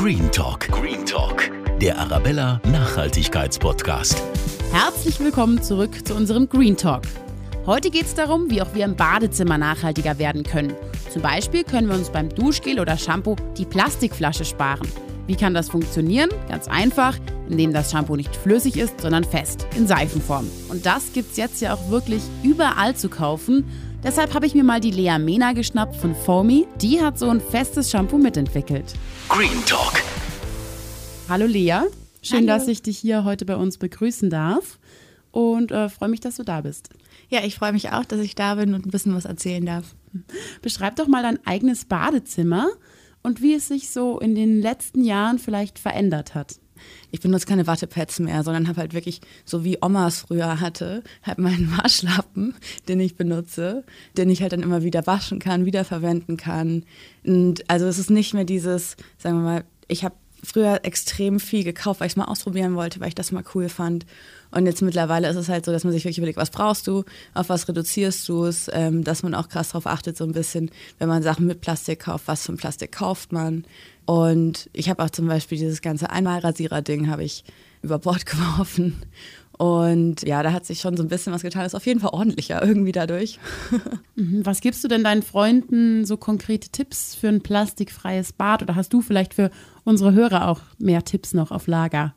Green Talk. Green Talk. Der Arabella Nachhaltigkeitspodcast. Herzlich willkommen zurück zu unserem Green Talk. Heute geht es darum, wie auch wir im Badezimmer nachhaltiger werden können. Zum Beispiel können wir uns beim Duschgel oder Shampoo die Plastikflasche sparen. Wie kann das funktionieren? Ganz einfach, indem das Shampoo nicht flüssig ist, sondern fest, in Seifenform. Und das gibt es jetzt ja auch wirklich überall zu kaufen. Deshalb habe ich mir mal die Lea Mena geschnappt von Foamy. Die hat so ein festes Shampoo mitentwickelt. Green Talk. Hallo Lea, schön, Hallo. dass ich dich hier heute bei uns begrüßen darf und äh, freue mich, dass du da bist. Ja, ich freue mich auch, dass ich da bin und ein bisschen was erzählen darf. Beschreib doch mal dein eigenes Badezimmer und wie es sich so in den letzten Jahren vielleicht verändert hat. Ich benutze keine Wattepads mehr, sondern habe halt wirklich, so wie Omas früher hatte, halt meinen Waschlappen, den ich benutze, den ich halt dann immer wieder waschen kann, wiederverwenden kann. Und also es ist nicht mehr dieses, sagen wir mal, ich habe früher extrem viel gekauft, weil ich es mal ausprobieren wollte, weil ich das mal cool fand. Und jetzt mittlerweile ist es halt so, dass man sich wirklich überlegt, was brauchst du, auf was reduzierst du es, ähm, dass man auch krass darauf achtet, so ein bisschen, wenn man Sachen mit Plastik kauft, was für ein Plastik kauft man. Und ich habe auch zum Beispiel dieses ganze Einmalrasierer-Ding habe ich über Bord geworfen. Und ja, da hat sich schon so ein bisschen was getan. Ist auf jeden Fall ordentlicher irgendwie dadurch. Mhm. Was gibst du denn deinen Freunden so konkrete Tipps für ein plastikfreies Bad oder hast du vielleicht für unsere Hörer auch mehr Tipps noch auf Lager?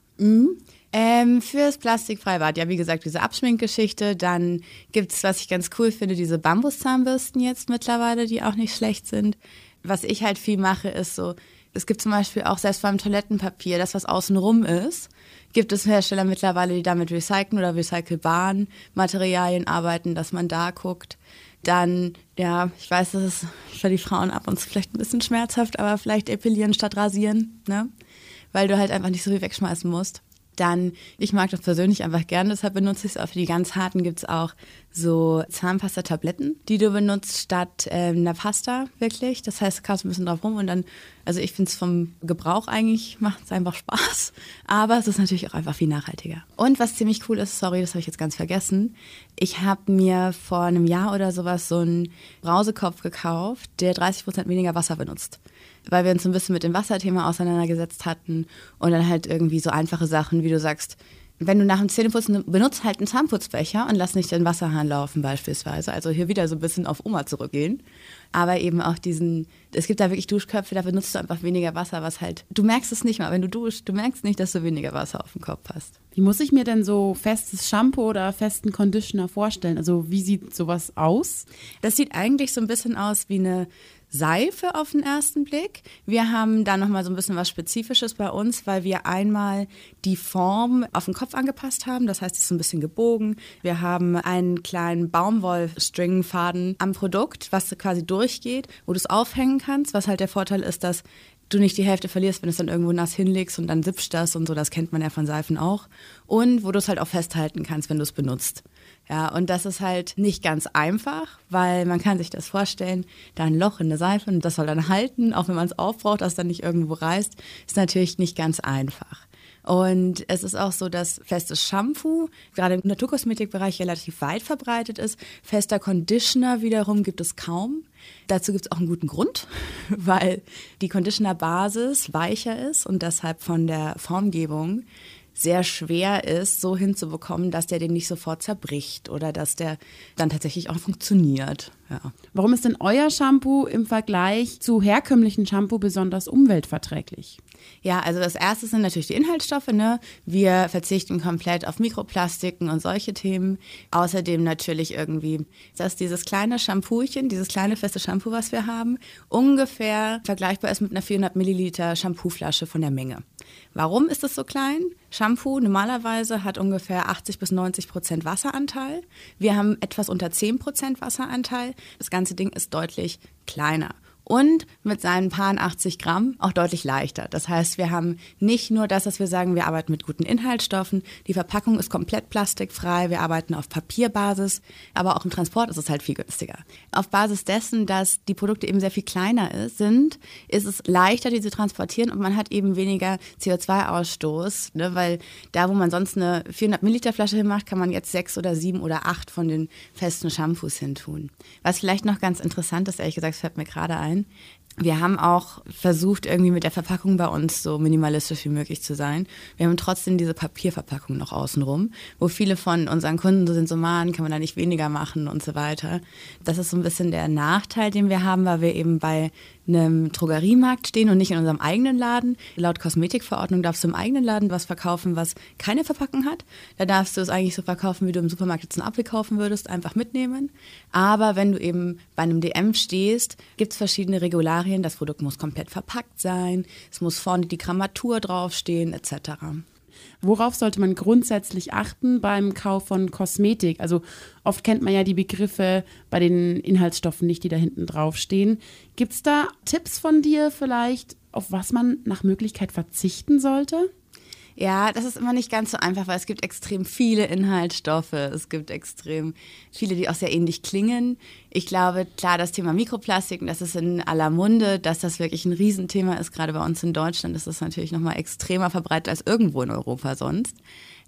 Ähm, fürs plastikfreie Bad, ja, wie gesagt, diese Abschminkgeschichte. Dann gibt's, was ich ganz cool finde, diese Bambuszahnbürsten jetzt mittlerweile, die auch nicht schlecht sind. Was ich halt viel mache, ist so, es gibt zum Beispiel auch selbst beim Toilettenpapier, das, was außenrum ist, gibt es Hersteller mittlerweile, die damit recyceln oder recycelbaren Materialien arbeiten, dass man da guckt. Dann, ja, ich weiß, das ist für die Frauen ab und zu vielleicht ein bisschen schmerzhaft, aber vielleicht epilieren statt rasieren, ne? Weil du halt einfach nicht so viel wegschmeißen musst. Dann, ich mag das persönlich einfach gerne, deshalb benutze ich es auch. Für die ganz harten gibt es auch so Zahnpasta-Tabletten, die du benutzt statt ähm, einer Pasta, wirklich. Das heißt, du kaufst ein bisschen drauf rum und dann, also ich finde es vom Gebrauch eigentlich, macht es einfach Spaß. Aber es ist natürlich auch einfach viel nachhaltiger. Und was ziemlich cool ist, sorry, das habe ich jetzt ganz vergessen, ich habe mir vor einem Jahr oder sowas so einen Brausekopf gekauft, der 30 Prozent weniger Wasser benutzt weil wir uns ein bisschen mit dem Wasserthema auseinandergesetzt hatten und dann halt irgendwie so einfache Sachen, wie du sagst, wenn du nach dem Zähneputzen benutzt halt einen Zahnputzbecher und lass nicht den Wasserhahn laufen beispielsweise. Also hier wieder so ein bisschen auf Oma zurückgehen. Aber eben auch diesen, es gibt da wirklich Duschköpfe, da benutzt du einfach weniger Wasser, was halt, du merkst es nicht mal, wenn du duschst, du merkst nicht, dass du weniger Wasser auf dem Kopf hast. Wie muss ich mir denn so festes Shampoo oder festen Conditioner vorstellen? Also wie sieht sowas aus? Das sieht eigentlich so ein bisschen aus wie eine Seife auf den ersten Blick. Wir haben da nochmal so ein bisschen was Spezifisches bei uns, weil wir einmal die Form auf den Kopf angepasst haben. Das heißt, es ist ein bisschen gebogen. Wir haben einen kleinen Baumwollstringfaden am Produkt, was quasi durchgeht, wo du es aufhängen kannst. Was halt der Vorteil ist, dass du nicht die Hälfte verlierst, wenn du es dann irgendwo nass hinlegst und dann sippst das und so. Das kennt man ja von Seifen auch. Und wo du es halt auch festhalten kannst, wenn du es benutzt. Ja, und das ist halt nicht ganz einfach, weil man kann sich das vorstellen, da ein Loch in der Seife und das soll dann halten, auch wenn man es aufbraucht, dass es dann nicht irgendwo reißt, ist natürlich nicht ganz einfach. Und es ist auch so, dass festes Shampoo gerade im Naturkosmetikbereich relativ weit verbreitet ist. Fester Conditioner wiederum gibt es kaum. Dazu gibt es auch einen guten Grund, weil die Conditioner-Basis weicher ist und deshalb von der Formgebung sehr schwer ist, so hinzubekommen, dass der den nicht sofort zerbricht oder dass der dann tatsächlich auch funktioniert. Ja. Warum ist denn euer Shampoo im Vergleich zu herkömmlichen Shampoo besonders umweltverträglich? Ja, also das erste sind natürlich die Inhaltsstoffe. Ne? Wir verzichten komplett auf Mikroplastiken und solche Themen. Außerdem natürlich irgendwie, dass dieses kleine Shampoochen, dieses kleine feste Shampoo, was wir haben, ungefähr vergleichbar ist mit einer 400 Milliliter Shampooflasche von der Menge. Warum ist es so klein? Shampoo normalerweise hat ungefähr 80 bis 90 Prozent Wasseranteil. Wir haben etwas unter 10 Prozent Wasseranteil. Das ganze Ding ist deutlich kleiner und mit seinen paar 80 Gramm auch deutlich leichter. Das heißt, wir haben nicht nur das, dass wir sagen, wir arbeiten mit guten Inhaltsstoffen, die Verpackung ist komplett plastikfrei, wir arbeiten auf Papierbasis, aber auch im Transport ist es halt viel günstiger. Auf Basis dessen, dass die Produkte eben sehr viel kleiner sind, ist es leichter, die zu transportieren und man hat eben weniger CO2-Ausstoß, ne, weil da, wo man sonst eine 400 Milliliter Flasche hinmacht, kann man jetzt sechs oder sieben oder acht von den festen Shampoos hintun. Was vielleicht noch ganz interessant ist, ehrlich gesagt, fällt mir gerade ein, done. Wir haben auch versucht, irgendwie mit der Verpackung bei uns so minimalistisch wie möglich zu sein. Wir haben trotzdem diese Papierverpackung noch außenrum, wo viele von unseren Kunden so sind, so man, kann man da nicht weniger machen und so weiter. Das ist so ein bisschen der Nachteil, den wir haben, weil wir eben bei einem Drogeriemarkt stehen und nicht in unserem eigenen Laden. Laut Kosmetikverordnung darfst du im eigenen Laden was verkaufen, was keine Verpackung hat. Da darfst du es eigentlich so verkaufen, wie du im Supermarkt jetzt einen Apfel kaufen würdest, einfach mitnehmen. Aber wenn du eben bei einem DM stehst, gibt es verschiedene Regularien. Das Produkt muss komplett verpackt sein, es muss vorne die Grammatur draufstehen, etc. Worauf sollte man grundsätzlich achten beim Kauf von Kosmetik? Also oft kennt man ja die Begriffe bei den Inhaltsstoffen nicht, die da hinten draufstehen. Gibt es da Tipps von dir vielleicht, auf was man nach Möglichkeit verzichten sollte? Ja, das ist immer nicht ganz so einfach, weil es gibt extrem viele Inhaltsstoffe. Es gibt extrem viele, die auch sehr ähnlich klingen. Ich glaube, klar, das Thema Mikroplastiken, das ist in aller Munde, dass das wirklich ein Riesenthema ist. Gerade bei uns in Deutschland ist das natürlich noch mal extremer verbreitet als irgendwo in Europa sonst.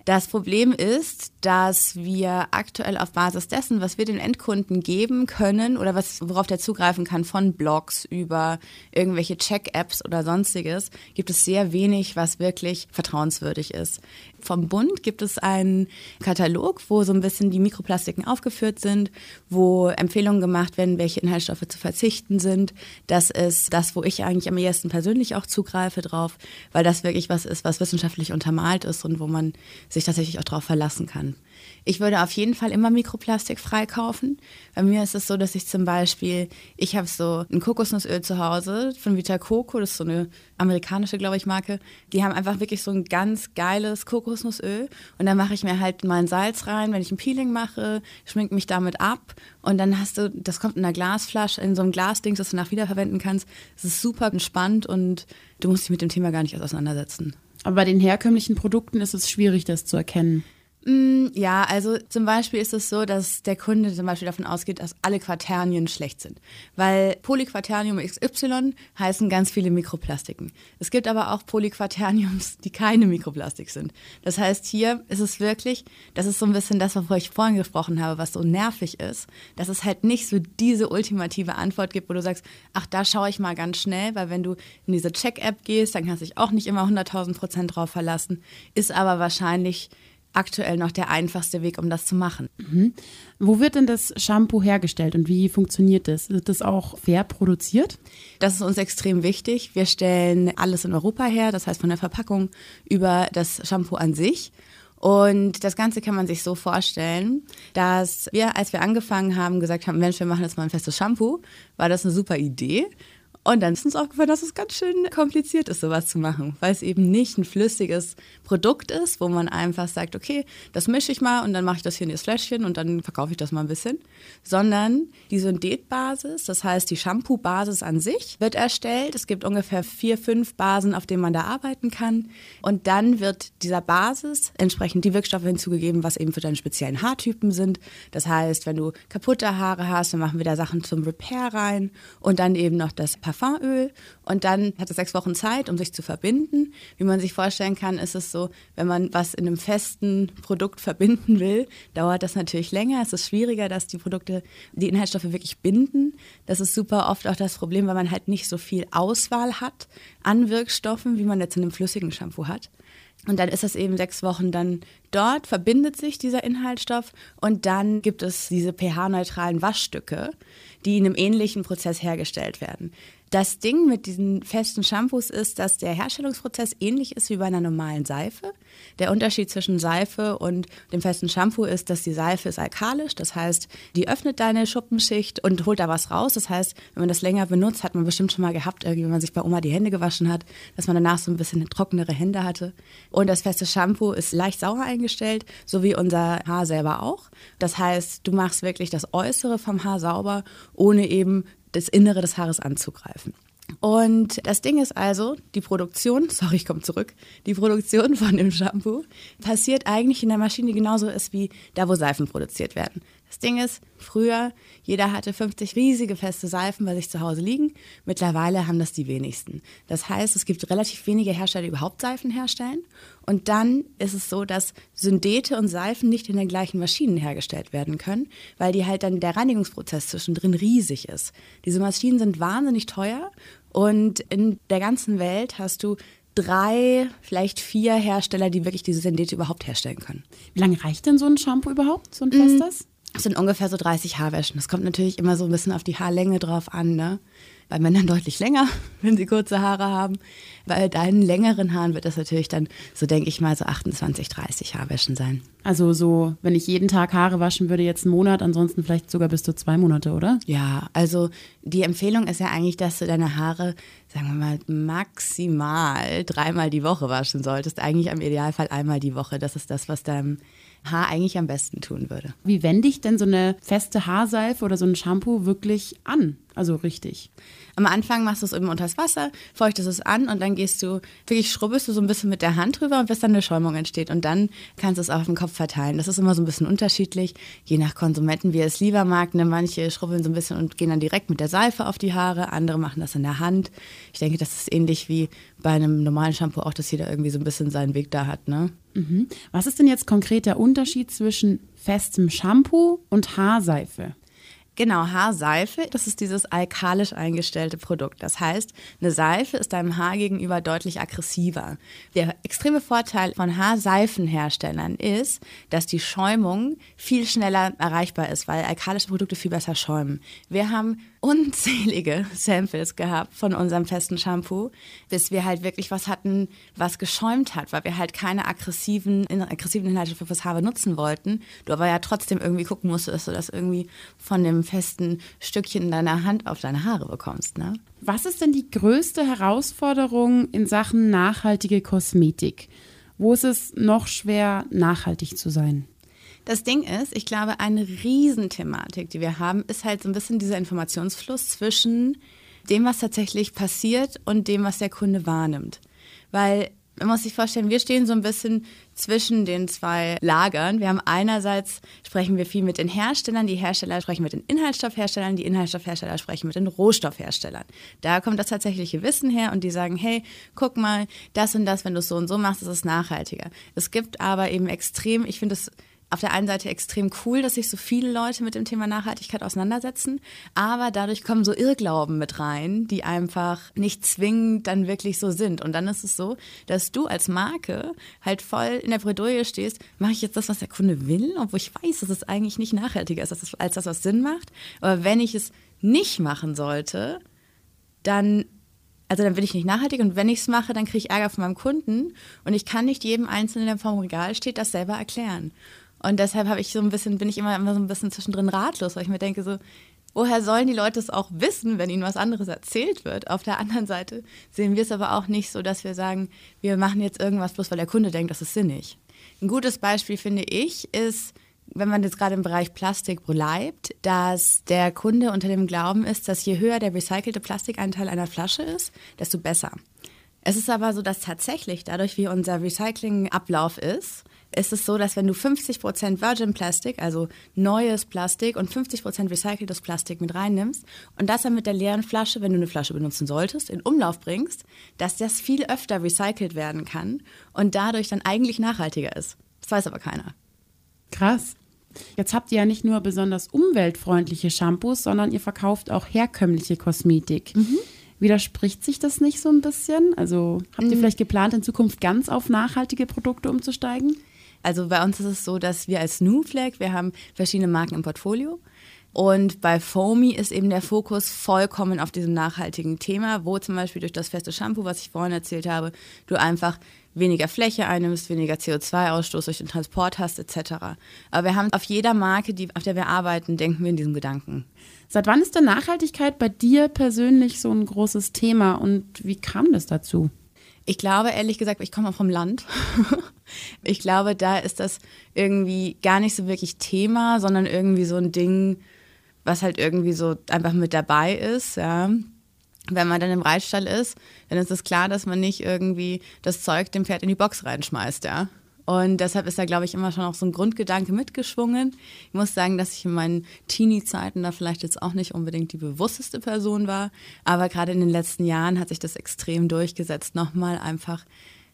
Das Problem ist, dass wir aktuell auf Basis dessen, was wir den Endkunden geben können oder was, worauf der zugreifen kann, von Blogs über irgendwelche Check-Apps oder sonstiges, gibt es sehr wenig, was wirklich vertrauenswürdig ist. Vom Bund gibt es einen Katalog, wo so ein bisschen die Mikroplastiken aufgeführt sind, wo Empfehlungen gemacht werden, welche Inhaltsstoffe zu verzichten sind. Das ist das, wo ich eigentlich am ehesten persönlich auch zugreife drauf, weil das wirklich was ist, was wissenschaftlich untermalt ist und wo man sich tatsächlich auch darauf verlassen kann. Ich würde auf jeden Fall immer Mikroplastik freikaufen. Bei mir ist es so, dass ich zum Beispiel, ich habe so ein Kokosnussöl zu Hause von Vita Coco, das ist so eine amerikanische, glaube ich, Marke. Die haben einfach wirklich so ein ganz geiles Kokosnussöl und dann mache ich mir halt mein Salz rein, wenn ich ein Peeling mache, schmink mich damit ab und dann hast du, das kommt in einer Glasflasche, in so einem Glasding, das du nach wiederverwenden kannst. Es ist super entspannt und du musst dich mit dem Thema gar nicht auseinandersetzen. Aber bei den herkömmlichen Produkten ist es schwierig, das zu erkennen. Mm, ja, also zum Beispiel ist es so, dass der Kunde zum Beispiel davon ausgeht, dass alle Quaternien schlecht sind. Weil Polyquaternium XY heißen ganz viele Mikroplastiken. Es gibt aber auch Polyquaterniums, die keine Mikroplastik sind. Das heißt, hier ist es wirklich, das ist so ein bisschen das, wovor ich vorhin gesprochen habe, was so nervig ist, dass es halt nicht so diese ultimative Antwort gibt, wo du sagst, ach, da schaue ich mal ganz schnell, weil wenn du in diese Check-App gehst, dann kannst du dich auch nicht immer 100.000 Prozent drauf verlassen, ist aber wahrscheinlich aktuell noch der einfachste Weg, um das zu machen. Mhm. Wo wird denn das Shampoo hergestellt und wie funktioniert das? Wird das auch fair produziert? Das ist uns extrem wichtig. Wir stellen alles in Europa her, das heißt von der Verpackung über das Shampoo an sich. Und das Ganze kann man sich so vorstellen, dass wir, als wir angefangen haben, gesagt haben, Mensch, wir machen jetzt mal ein festes Shampoo, war das eine super Idee. Und dann ist uns aufgefallen, dass es ganz schön kompliziert ist, sowas zu machen, weil es eben nicht ein flüssiges Produkt ist, wo man einfach sagt, okay, das mische ich mal und dann mache ich das hier in das Fläschchen und dann verkaufe ich das mal ein bisschen, sondern die Synthetbasis, das heißt die Shampoo-Basis an sich, wird erstellt. Es gibt ungefähr vier, fünf Basen, auf denen man da arbeiten kann. Und dann wird dieser Basis entsprechend die Wirkstoffe hinzugegeben, was eben für deine speziellen Haartypen sind. Das heißt, wenn du kaputte Haare hast, dann machen wir da Sachen zum Repair rein und dann eben noch das Parfum Parfumöl und dann hat es sechs Wochen Zeit, um sich zu verbinden. Wie man sich vorstellen kann, ist es so, wenn man was in einem festen Produkt verbinden will, dauert das natürlich länger. Es ist schwieriger, dass die Produkte die Inhaltsstoffe wirklich binden. Das ist super oft auch das Problem, weil man halt nicht so viel Auswahl hat an Wirkstoffen, wie man jetzt in einem flüssigen Shampoo hat. Und dann ist es eben sechs Wochen dann dort, verbindet sich dieser Inhaltsstoff und dann gibt es diese pH-neutralen Waschstücke, die in einem ähnlichen Prozess hergestellt werden. Das Ding mit diesen festen Shampoos ist, dass der Herstellungsprozess ähnlich ist wie bei einer normalen Seife. Der Unterschied zwischen Seife und dem festen Shampoo ist, dass die Seife ist alkalisch, das heißt, die öffnet deine Schuppenschicht und holt da was raus. Das heißt, wenn man das länger benutzt, hat man bestimmt schon mal gehabt, irgendwie, wenn man sich bei Oma die Hände gewaschen hat, dass man danach so ein bisschen trockenere Hände hatte. Und das feste Shampoo ist leicht sauer eingestellt, so wie unser Haar selber auch. Das heißt, du machst wirklich das Äußere vom Haar sauber, ohne eben das Innere des Haares anzugreifen. Und das Ding ist also, die Produktion, sorry, ich komme zurück, die Produktion von dem Shampoo passiert eigentlich in der Maschine genauso ist wie da, wo Seifen produziert werden. Das Ding ist, früher, jeder hatte 50 riesige feste Seifen bei sich zu Hause liegen. Mittlerweile haben das die wenigsten. Das heißt, es gibt relativ wenige Hersteller, die überhaupt Seifen herstellen. Und dann ist es so, dass Syndete und Seifen nicht in den gleichen Maschinen hergestellt werden können, weil die halt dann der Reinigungsprozess zwischendrin riesig ist. Diese Maschinen sind wahnsinnig teuer und in der ganzen Welt hast du drei, vielleicht vier Hersteller, die wirklich diese Syndete überhaupt herstellen können. Wie lange reicht denn so ein Shampoo überhaupt, so ein festes? Das sind ungefähr so 30 Haarwäschen. Das kommt natürlich immer so ein bisschen auf die Haarlänge drauf an. Ne? Bei Männern deutlich länger, wenn sie kurze Haare haben. Bei deinen längeren Haaren wird das natürlich dann, so denke ich mal, so 28, 30 Haarwäschen sein. Also so, wenn ich jeden Tag Haare waschen würde, jetzt einen Monat, ansonsten vielleicht sogar bis zu zwei Monate, oder? Ja, also die Empfehlung ist ja eigentlich, dass du deine Haare, sagen wir mal, maximal dreimal die Woche waschen solltest. Eigentlich im Idealfall einmal die Woche. Das ist das, was deinem Haar eigentlich am besten tun würde. Wie wende ich denn so eine feste Haarseife oder so ein Shampoo wirklich an? Also richtig. Am Anfang machst du es eben unters Wasser, feuchtest es an und dann gehst du, wirklich schrubbelst du so ein bisschen mit der Hand drüber, bis dann eine Schäumung entsteht. Und dann kannst du es auf den Kopf verteilen. Das ist immer so ein bisschen unterschiedlich, je nach Konsumenten, wie er es lieber mag. Ne? Manche schrubbeln so ein bisschen und gehen dann direkt mit der Seife auf die Haare, andere machen das in der Hand. Ich denke, das ist ähnlich wie bei einem normalen Shampoo auch, dass jeder irgendwie so ein bisschen seinen Weg da hat. Ne? Mhm. Was ist denn jetzt konkret der Unterschied zwischen festem Shampoo und Haarseife? Genau, Haarseife, das ist dieses alkalisch eingestellte Produkt. Das heißt, eine Seife ist deinem Haar gegenüber deutlich aggressiver. Der extreme Vorteil von Haarseifenherstellern ist, dass die Schäumung viel schneller erreichbar ist, weil alkalische Produkte viel besser schäumen. Wir haben unzählige Samples gehabt von unserem festen Shampoo, bis wir halt wirklich was hatten, was geschäumt hat, weil wir halt keine aggressiven, aggressiven Inhalte für das Haar benutzen wollten. Du aber ja trotzdem irgendwie gucken musst, dass du das irgendwie von dem festen Stückchen in deiner Hand auf deine Haare bekommst. Ne? Was ist denn die größte Herausforderung in Sachen nachhaltige Kosmetik? Wo ist es noch schwer, nachhaltig zu sein? Das Ding ist, ich glaube, eine Riesenthematik, die wir haben, ist halt so ein bisschen dieser Informationsfluss zwischen dem, was tatsächlich passiert und dem, was der Kunde wahrnimmt. Weil man muss sich vorstellen, wir stehen so ein bisschen zwischen den zwei Lagern. Wir haben einerseits sprechen wir viel mit den Herstellern, die Hersteller sprechen mit den Inhaltsstoffherstellern, die Inhaltsstoffhersteller sprechen mit den Rohstoffherstellern. Da kommt das tatsächliche Wissen her und die sagen, hey, guck mal, das und das, wenn du es so und so machst, ist es nachhaltiger. Es gibt aber eben extrem, ich finde es auf der einen Seite extrem cool, dass sich so viele Leute mit dem Thema Nachhaltigkeit auseinandersetzen, aber dadurch kommen so Irrglauben mit rein, die einfach nicht zwingend dann wirklich so sind. Und dann ist es so, dass du als Marke halt voll in der Bredouille stehst, mache ich jetzt das, was der Kunde will, obwohl ich weiß, dass es eigentlich nicht nachhaltiger ist, als das, was Sinn macht. Aber wenn ich es nicht machen sollte, dann also dann bin ich nicht nachhaltig und wenn ich es mache, dann kriege ich Ärger von meinem Kunden und ich kann nicht jedem Einzelnen, der vor dem Regal steht, das selber erklären. Und deshalb habe ich so ein bisschen, bin ich immer, immer so ein bisschen zwischendrin ratlos, weil ich mir denke so, woher sollen die Leute es auch wissen, wenn ihnen was anderes erzählt wird? Auf der anderen Seite sehen wir es aber auch nicht so, dass wir sagen, wir machen jetzt irgendwas bloß, weil der Kunde denkt, das ist sinnig. Ein gutes Beispiel finde ich ist, wenn man jetzt gerade im Bereich Plastik bleibt, dass der Kunde unter dem Glauben ist, dass je höher der recycelte Plastikanteil einer Flasche ist, desto besser. Es ist aber so, dass tatsächlich dadurch, wie unser Recyclingablauf ist, ist es so, dass wenn du 50% Virgin Plastik, also neues Plastik und 50% recyceltes Plastik mit reinnimmst und das dann mit der leeren Flasche, wenn du eine Flasche benutzen solltest, in Umlauf bringst, dass das viel öfter recycelt werden kann und dadurch dann eigentlich nachhaltiger ist. Das weiß aber keiner. Krass. Jetzt habt ihr ja nicht nur besonders umweltfreundliche Shampoos, sondern ihr verkauft auch herkömmliche Kosmetik. Mhm. Widerspricht sich das nicht so ein bisschen? Also habt ihr mhm. vielleicht geplant, in Zukunft ganz auf nachhaltige Produkte umzusteigen? Also bei uns ist es so, dass wir als New Flag, wir haben verschiedene Marken im Portfolio. Und bei Foamy ist eben der Fokus vollkommen auf diesem nachhaltigen Thema, wo zum Beispiel durch das feste Shampoo, was ich vorhin erzählt habe, du einfach weniger Fläche einnimmst, weniger CO2-Ausstoß durch den Transport hast, etc. Aber wir haben auf jeder Marke, die, auf der wir arbeiten, denken wir in diesem Gedanken. Seit wann ist denn Nachhaltigkeit bei dir persönlich so ein großes Thema und wie kam das dazu? Ich glaube, ehrlich gesagt, ich komme vom Land. ich glaube, da ist das irgendwie gar nicht so wirklich Thema, sondern irgendwie so ein Ding, was halt irgendwie so einfach mit dabei ist, ja. Wenn man dann im Reitstall ist, dann ist es klar, dass man nicht irgendwie das Zeug dem Pferd in die Box reinschmeißt, ja. Und deshalb ist da, glaube ich, immer schon auch so ein Grundgedanke mitgeschwungen. Ich muss sagen, dass ich in meinen Teenie-Zeiten da vielleicht jetzt auch nicht unbedingt die bewussteste Person war. Aber gerade in den letzten Jahren hat sich das extrem durchgesetzt. Nochmal einfach,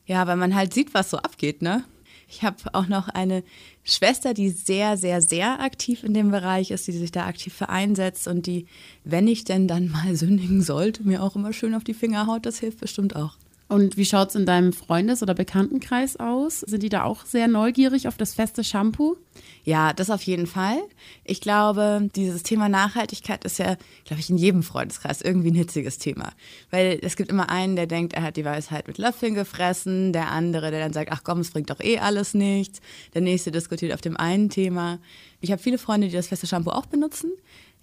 ja, weil man halt sieht, was so abgeht, ne? Ich habe auch noch eine Schwester, die sehr, sehr, sehr aktiv in dem Bereich ist, die sich da aktiv für einsetzt und die, wenn ich denn dann mal sündigen sollte, mir auch immer schön auf die Finger haut. Das hilft bestimmt auch. Und wie schaut es in deinem Freundes- oder Bekanntenkreis aus? Sind die da auch sehr neugierig auf das feste Shampoo? Ja, das auf jeden Fall. Ich glaube, dieses Thema Nachhaltigkeit ist ja, glaube ich, in jedem Freundeskreis irgendwie ein hitziges Thema. Weil es gibt immer einen, der denkt, er hat die Weisheit mit Löffeln gefressen, der andere, der dann sagt, ach komm, es bringt doch eh alles nichts. Der nächste diskutiert auf dem einen Thema. Ich habe viele Freunde, die das feste Shampoo auch benutzen.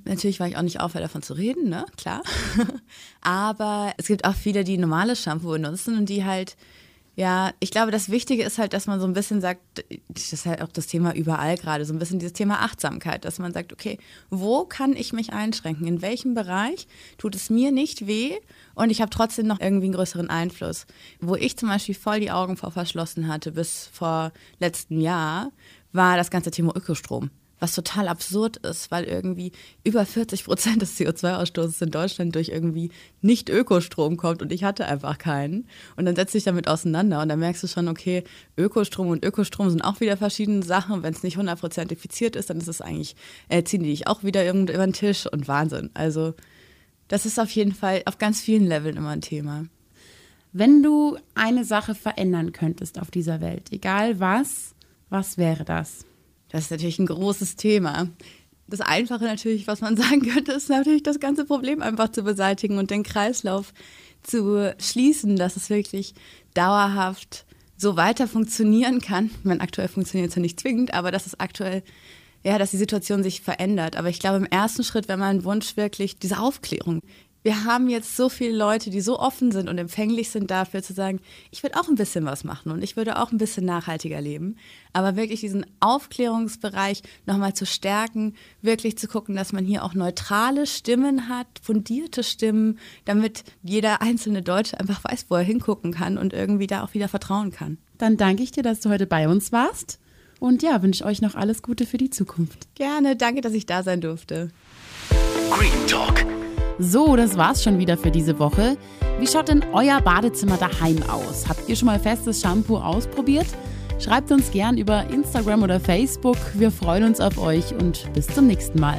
Natürlich war ich auch nicht aufhören, davon zu reden, ne? Klar. Aber es gibt auch viele, die normales Shampoo benutzen und die halt, ja, ich glaube, das Wichtige ist halt, dass man so ein bisschen sagt, das ist halt auch das Thema überall gerade, so ein bisschen dieses Thema Achtsamkeit, dass man sagt, okay, wo kann ich mich einschränken? In welchem Bereich tut es mir nicht weh und ich habe trotzdem noch irgendwie einen größeren Einfluss? Wo ich zum Beispiel voll die Augen vor verschlossen hatte bis vor letztem Jahr, war das ganze Thema Ökostrom was total absurd ist, weil irgendwie über 40 Prozent des CO2-Ausstoßes in Deutschland durch irgendwie nicht Ökostrom kommt und ich hatte einfach keinen. Und dann setzt dich damit auseinander und dann merkst du schon, okay, Ökostrom und Ökostrom sind auch wieder verschiedene Sachen. Wenn es nicht 100 Prozent diffiziert ist, dann ist es eigentlich, äh, ziehen die dich auch wieder irgendwo über den Tisch und Wahnsinn. Also das ist auf jeden Fall auf ganz vielen Leveln immer ein Thema. Wenn du eine Sache verändern könntest auf dieser Welt, egal was, was wäre das? Das ist natürlich ein großes Thema. Das Einfache natürlich, was man sagen könnte, ist natürlich das ganze Problem einfach zu beseitigen und den Kreislauf zu schließen, dass es wirklich dauerhaft so weiter funktionieren kann. Ich meine, aktuell funktioniert es ja nicht zwingend, aber dass es aktuell, ja, dass die Situation sich verändert. Aber ich glaube, im ersten Schritt wäre mein Wunsch wirklich diese Aufklärung wir haben jetzt so viele Leute, die so offen sind und empfänglich sind dafür zu sagen, ich würde auch ein bisschen was machen und ich würde auch ein bisschen nachhaltiger leben. Aber wirklich diesen Aufklärungsbereich nochmal zu stärken, wirklich zu gucken, dass man hier auch neutrale Stimmen hat, fundierte Stimmen, damit jeder einzelne Deutsche einfach weiß, wo er hingucken kann und irgendwie da auch wieder vertrauen kann. Dann danke ich dir, dass du heute bei uns warst. Und ja, wünsche euch noch alles Gute für die Zukunft. Gerne, danke, dass ich da sein durfte. Green Talk so, das war's schon wieder für diese Woche. Wie schaut denn euer Badezimmer daheim aus? Habt ihr schon mal festes Shampoo ausprobiert? Schreibt uns gern über Instagram oder Facebook. Wir freuen uns auf euch und bis zum nächsten Mal.